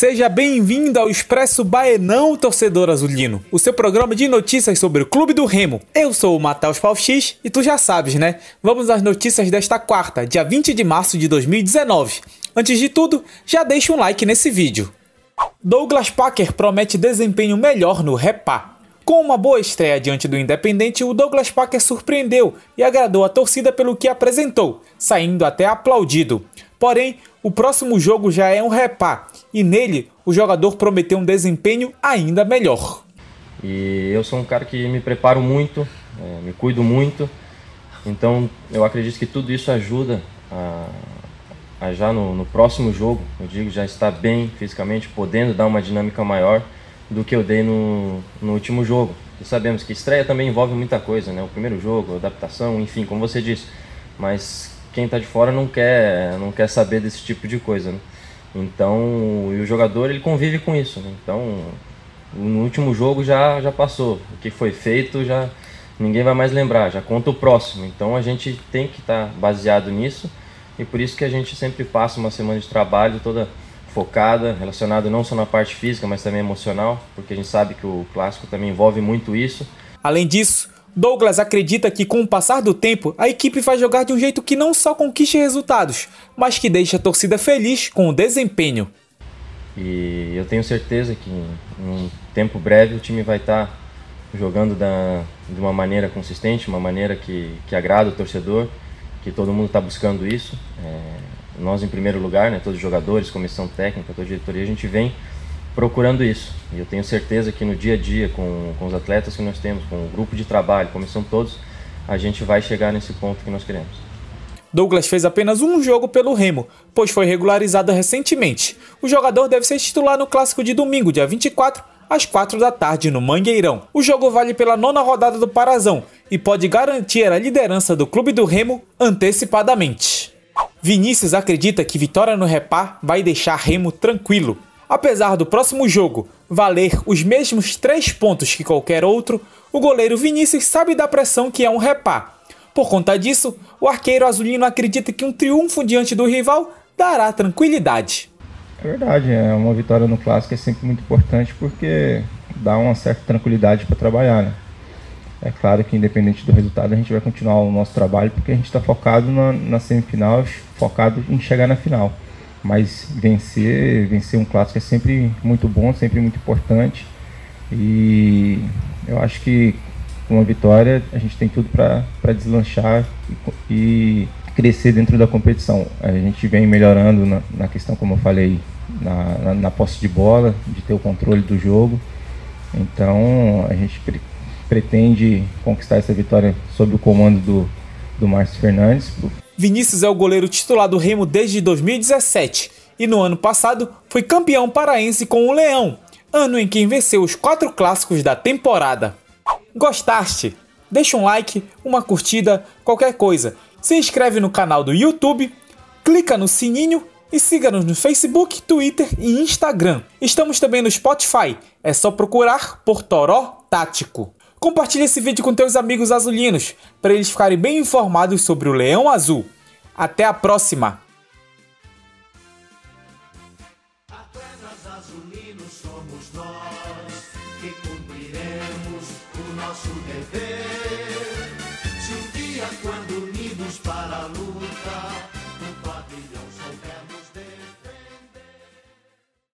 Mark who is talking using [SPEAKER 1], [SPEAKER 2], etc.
[SPEAKER 1] Seja bem-vindo ao Expresso Baenão, torcedor azulino, o seu programa de notícias sobre o Clube do Remo. Eu sou o Matheus X e tu já sabes, né? Vamos às notícias desta quarta, dia 20 de março de 2019. Antes de tudo, já deixa um like nesse vídeo. Douglas Packer promete desempenho melhor no Repá. Com uma boa estreia diante do Independente, o Douglas Packer surpreendeu e agradou a torcida pelo que apresentou, saindo até aplaudido. Porém, o próximo jogo já é um repá e nele o jogador prometeu um desempenho ainda melhor.
[SPEAKER 2] E eu sou um cara que me preparo muito, é, me cuido muito, então eu acredito que tudo isso ajuda a, a já no, no, próximo jogo, eu digo, já estar bem fisicamente, podendo dar uma dinâmica maior do que eu dei no, no último jogo. E sabemos que estreia também envolve muita coisa, né? O primeiro jogo, adaptação, enfim, como você disse. Mas quem está de fora não quer, não quer saber desse tipo de coisa, né? Então, e o jogador ele convive com isso, né? Então, no último jogo já já passou. O que foi feito já ninguém vai mais lembrar, já conta o próximo. Então, a gente tem que estar tá baseado nisso e por isso que a gente sempre passa uma semana de trabalho toda focada, relacionada não só na parte física, mas também emocional, porque a gente sabe que o clássico também envolve muito isso.
[SPEAKER 1] Além disso, Douglas acredita que com o passar do tempo, a equipe vai jogar de um jeito que não só conquiste resultados, mas que deixe a torcida feliz com o desempenho.
[SPEAKER 2] E eu tenho certeza que em um tempo breve o time vai estar jogando da, de uma maneira consistente, uma maneira que, que agrada o torcedor, que todo mundo está buscando isso. É, nós em primeiro lugar, né, todos os jogadores, comissão técnica, toda a diretoria, a gente vem procurando isso. E eu tenho certeza que no dia a dia, com, com os atletas que nós temos, com o grupo de trabalho, comissão todos, a gente vai chegar nesse ponto que nós queremos.
[SPEAKER 1] Douglas fez apenas um jogo pelo Remo, pois foi regularizado recentemente. O jogador deve ser titular no clássico de domingo, dia 24, às 4 da tarde, no Mangueirão. O jogo vale pela nona rodada do Parazão e pode garantir a liderança do clube do Remo antecipadamente. Vinícius acredita que vitória no Repá vai deixar Remo tranquilo. Apesar do próximo jogo valer os mesmos três pontos que qualquer outro, o goleiro Vinícius sabe da pressão que é um repá. Por conta disso, o arqueiro azulino acredita que um triunfo diante do rival dará tranquilidade.
[SPEAKER 3] É verdade, é uma vitória no clássico é sempre muito importante porque dá uma certa tranquilidade para trabalhar, né? É claro que independente do resultado a gente vai continuar o nosso trabalho porque a gente está focado na, na semifinal, focado em chegar na final. Mas vencer, vencer um clássico é sempre muito bom, sempre muito importante. E eu acho que com uma vitória a gente tem tudo para deslanchar e, e, crescer dentro da competição. A gente vem melhorando na, na questão, como eu falei, na, na, na, posse de bola, de ter o controle do jogo. Então a gente pretende conquistar essa vitória sob o comando do, do Márcio Fernandes,
[SPEAKER 1] Vinícius é o goleiro titular do Remo desde 2017 e no ano passado foi campeão paraense com o Leão, ano em que venceu os quatro clássicos da temporada. Gostaste? Deixa um like, uma curtida, qualquer coisa. Se inscreve no canal do YouTube, clica no sininho e siga-nos no Facebook, Twitter e Instagram. Estamos também no Spotify, é só procurar por Toró Tático. Compartilhe esse vídeo com teus amigos azulinos, para eles ficarem bem informados sobre o Leão Azul. Até a próxima! quando